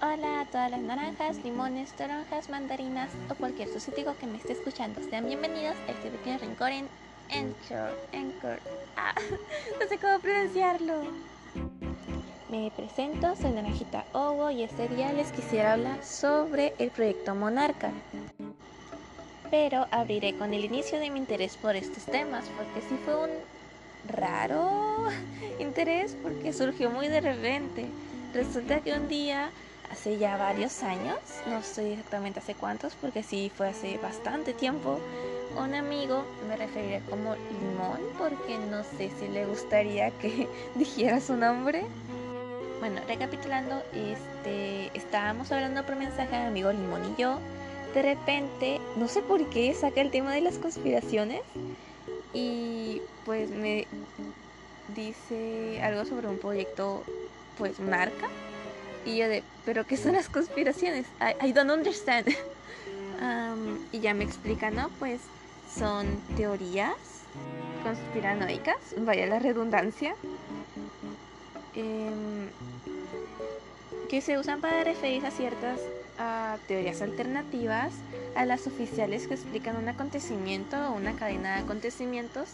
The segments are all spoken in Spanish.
Hola a todas las naranjas, limones, toronjas, mandarinas o cualquier sustituto que me esté escuchando. Sean bienvenidos a este pequeño rincón en Anchor. Anchor. Ah, no sé cómo pronunciarlo. Me presento, soy Naranjita Ogo y este día les quisiera hablar sobre el proyecto Monarca. Pero abriré con el inicio de mi interés por estos temas, porque sí fue un raro interés porque surgió muy de repente. Resulta que un día hace ya varios años, no sé exactamente hace cuántos, porque sí fue hace bastante tiempo, un amigo, me referiré como Limón, porque no sé si le gustaría que dijera su nombre. Bueno, recapitulando, este, estábamos hablando por mensaje mi amigo Limón y yo. De repente, no sé por qué, saca el tema de las conspiraciones y pues me dice algo sobre un proyecto, pues, marca y yo de, ¿pero qué son las conspiraciones? I, don't understand. y ya me explica, ¿no? Pues son teorías conspiranoicas, vaya la redundancia, em, que se usan para referirse a ciertas teorías alternativas a las oficiales que explican un acontecimiento o una cadena de acontecimientos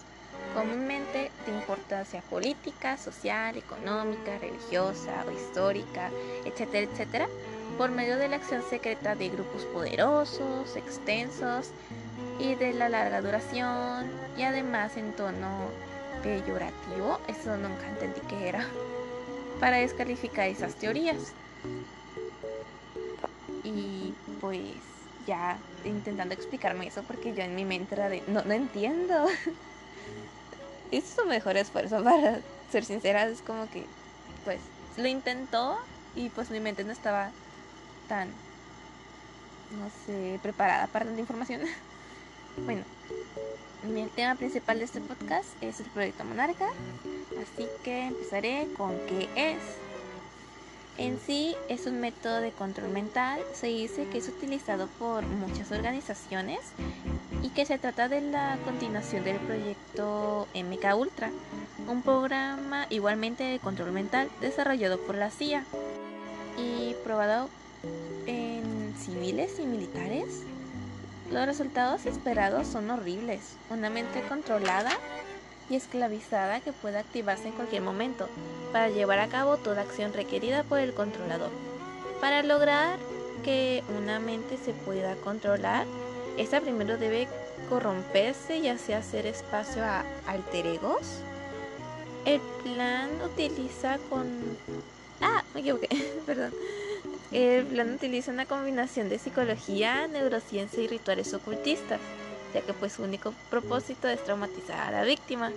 comúnmente de importancia política, social, económica, religiosa o histórica, etcétera, etcétera, por medio de la acción secreta de grupos poderosos, extensos y de la larga duración y además en tono peyorativo, eso nunca entendí que era, para descalificar esas teorías. Y pues ya intentando explicarme eso porque yo en mi mente no, no entiendo. hizo su mejor esfuerzo para ser sincera. Es como que, pues, lo intentó y pues mi mente no estaba tan, no sé, preparada para tanta información. bueno, el tema principal de este podcast es el proyecto Monarca. Así que empezaré con qué es. En sí es un método de control mental, se dice que es utilizado por muchas organizaciones y que se trata de la continuación del proyecto MK Ultra, un programa igualmente de control mental desarrollado por la CIA y probado en civiles y militares. Los resultados esperados son horribles, una mente controlada y esclavizada que puede activarse en cualquier momento para llevar a cabo toda acción requerida por el controlador. Para lograr que una mente se pueda controlar, esta primero debe corromperse y así hacer espacio a alter egos. El plan utiliza con... Ah, me perdón. El plan utiliza una combinación de psicología, neurociencia y rituales ocultistas ya que pues su único propósito es traumatizar a la víctima.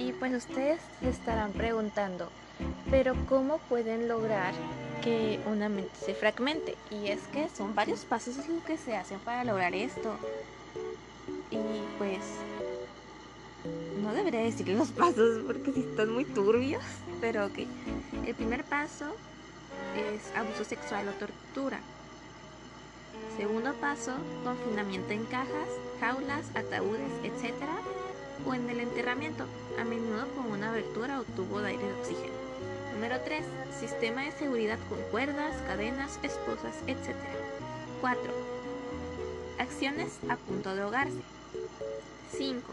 Y pues ustedes se estarán preguntando, pero ¿cómo pueden lograr que una mente se fragmente? Y es que son varios pasos lo que se hacen para lograr esto. Y pues no debería decir los pasos porque si están muy turbios, pero ok. El primer paso es abuso sexual o tortura. Segundo paso, confinamiento en cajas, jaulas, ataúdes, etc. O en el enterramiento, a menudo con una abertura o tubo de aire de oxígeno. Número 3. Sistema de seguridad con cuerdas, cadenas, esposas, etc. 4. Acciones a punto de ahogarse. 5.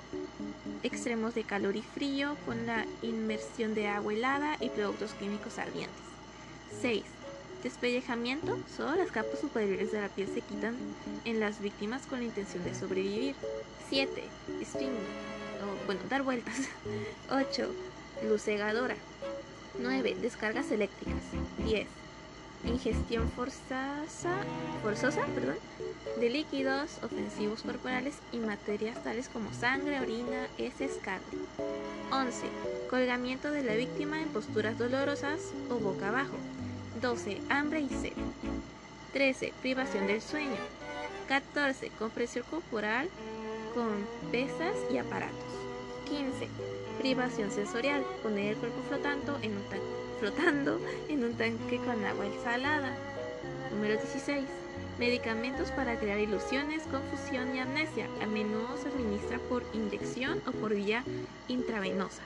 Extremos de calor y frío con la inmersión de agua helada y productos químicos ardientes. 6 Despellejamiento. Solo las capas superiores de la piel se quitan en las víctimas con la intención de sobrevivir. 7. Spin. Bueno, dar vueltas. 8. Luz cegadora. 9. Descargas eléctricas. 10. Ingestión forzosa, forzosa perdón, de líquidos ofensivos corporales y materias tales como sangre, orina, heces, carne. 11. Colgamiento de la víctima en posturas dolorosas o boca abajo. 12. Hambre y sed. 13. Privación del sueño. 14. Compresión corporal con pesas y aparatos. 15. Privación sensorial. Poner el cuerpo flotando en un, flotando en un tanque con agua salada. Número 16. Medicamentos para crear ilusiones, confusión y amnesia. A menudo se administra por inyección o por vía intravenosa.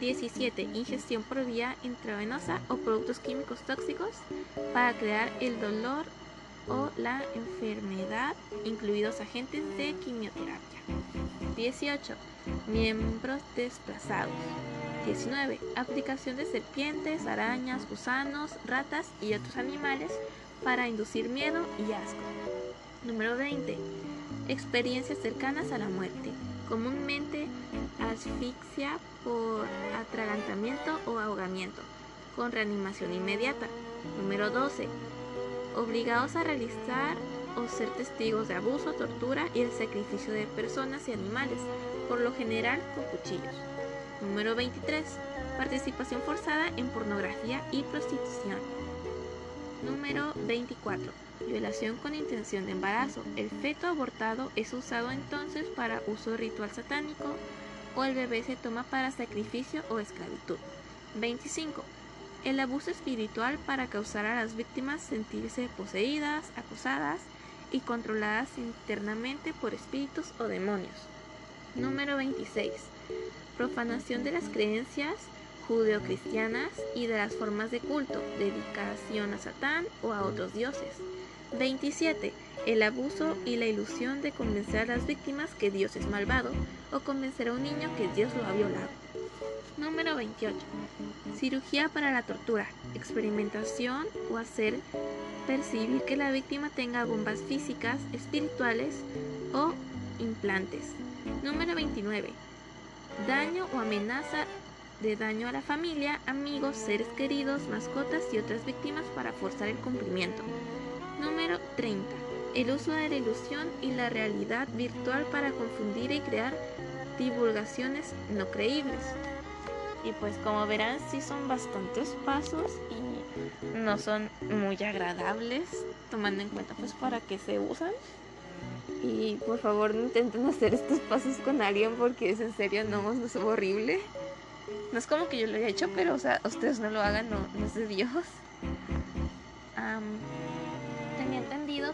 17. Ingestión por vía intravenosa o productos químicos tóxicos para crear el dolor o la enfermedad, incluidos agentes de quimioterapia. 18. Miembros desplazados. 19. Aplicación de serpientes, arañas, gusanos, ratas y otros animales para inducir miedo y asco. Número 20. Experiencias cercanas a la muerte, comúnmente asfixia por atragantamiento o ahogamiento, con reanimación inmediata. Número 12. Obligados a realizar o ser testigos de abuso, tortura y el sacrificio de personas y animales, por lo general con cuchillos. Número 23. Participación forzada en pornografía y prostitución. Número 24. Violación con intención de embarazo. El feto abortado es usado entonces para uso ritual satánico o el bebé se toma para sacrificio o esclavitud. 25. El abuso espiritual para causar a las víctimas sentirse poseídas, acosadas y controladas internamente por espíritus o demonios. Número 26. Profanación de las creencias judeocristianas y de las formas de culto, dedicación a Satán o a otros dioses. 27. El abuso y la ilusión de convencer a las víctimas que Dios es malvado o convencer a un niño que Dios lo ha violado. Número 28. Cirugía para la tortura, experimentación o hacer percibir que la víctima tenga bombas físicas, espirituales o implantes. Número 29. Daño o amenaza de daño a la familia, amigos, seres queridos, mascotas y otras víctimas para forzar el cumplimiento. Número 30. El uso de la ilusión y la realidad virtual para confundir y crear divulgaciones no creíbles. Y pues como verán, sí son bastantes pasos y no son muy agradables, tomando en cuenta pues para qué se usan. Y por favor no intenten hacer estos pasos con alguien porque es en serio no, es horrible. No es como que yo lo haya hecho, pero o sea, ustedes no lo hagan, no, es de Dios. tenía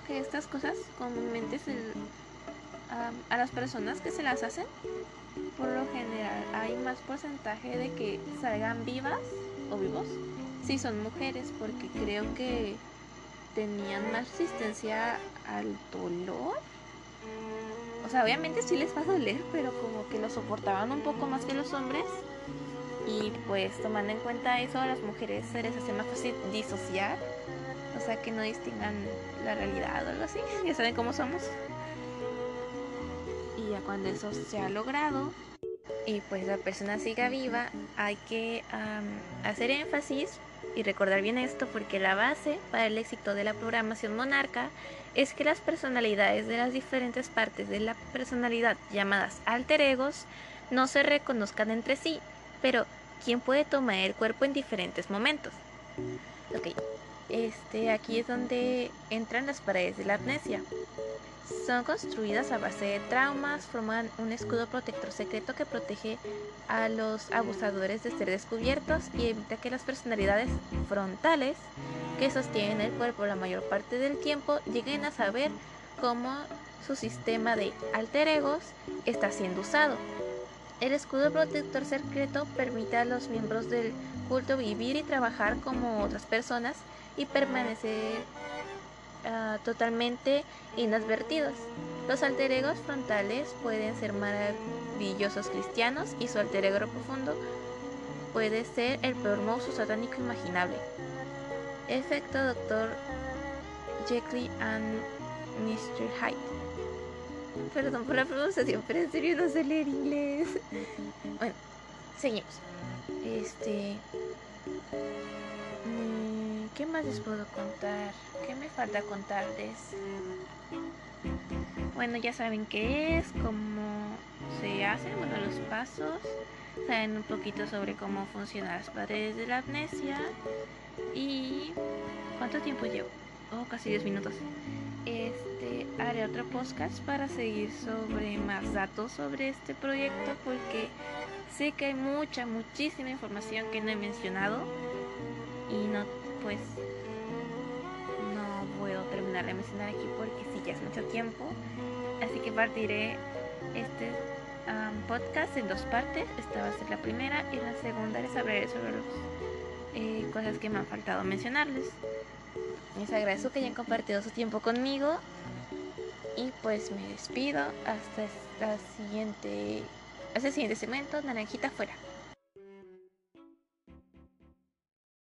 que estas cosas comúnmente se, a las personas que se las hacen, por lo general hay más porcentaje de que salgan vivas o vivos si son mujeres, porque creo que tenían más resistencia al dolor. O sea, obviamente sí les va a doler, pero como que lo soportaban un poco más que los hombres. Y pues tomando en cuenta eso, a las mujeres se les hace más fácil disociar. Sea, que no distingan la realidad o algo así. Ya saben cómo somos. Y ya cuando eso se ha logrado y pues la persona siga viva, hay que hacer énfasis y recordar bien esto porque la base para el éxito de la programación monarca es que las personalidades de las diferentes partes de la personalidad llamadas alter egos no se reconozcan entre sí, pero ¿quién puede tomar el cuerpo en diferentes momentos? Ok, este, aquí es donde entran las paredes de la amnesia. Son construidas a base de traumas, forman un escudo protector secreto que protege a los abusadores de ser descubiertos y evita que las personalidades frontales que sostienen el cuerpo la mayor parte del tiempo lleguen a saber cómo su sistema de alter egos está siendo usado. El escudo protector secreto permite a los miembros del culto vivir y trabajar como otras personas y permanecer uh, totalmente inadvertidos. Los alter egos frontales pueden ser maravillosos cristianos y su alter ego profundo puede ser el peor monstruo satánico imaginable. Efecto Dr. Jekyll and Mr. Hyde. Perdón por la pronunciación, pero en serio no sé leer inglés. Bueno, seguimos. Este. ¿Qué más les puedo contar? ¿Qué me falta contarles? Bueno, ya saben qué es, cómo se hacen, bueno, los pasos. Saben un poquito sobre cómo funcionan las paredes de la amnesia. Y. ¿Cuánto tiempo llevo? Oh, casi 10 minutos. Este, haré otro podcast para seguir sobre más datos sobre este proyecto porque sé que hay mucha, muchísima información que no he mencionado y no pues no puedo terminar de mencionar aquí porque sí ya es mucho tiempo. Así que partiré este podcast en dos partes. Esta va a ser la primera y la segunda les hablaré sobre las eh, cosas que me han faltado mencionarles. Les agradezco que hayan compartido su tiempo conmigo y pues me despido hasta la siguiente, hasta el siguiente segmento, naranjita fuera.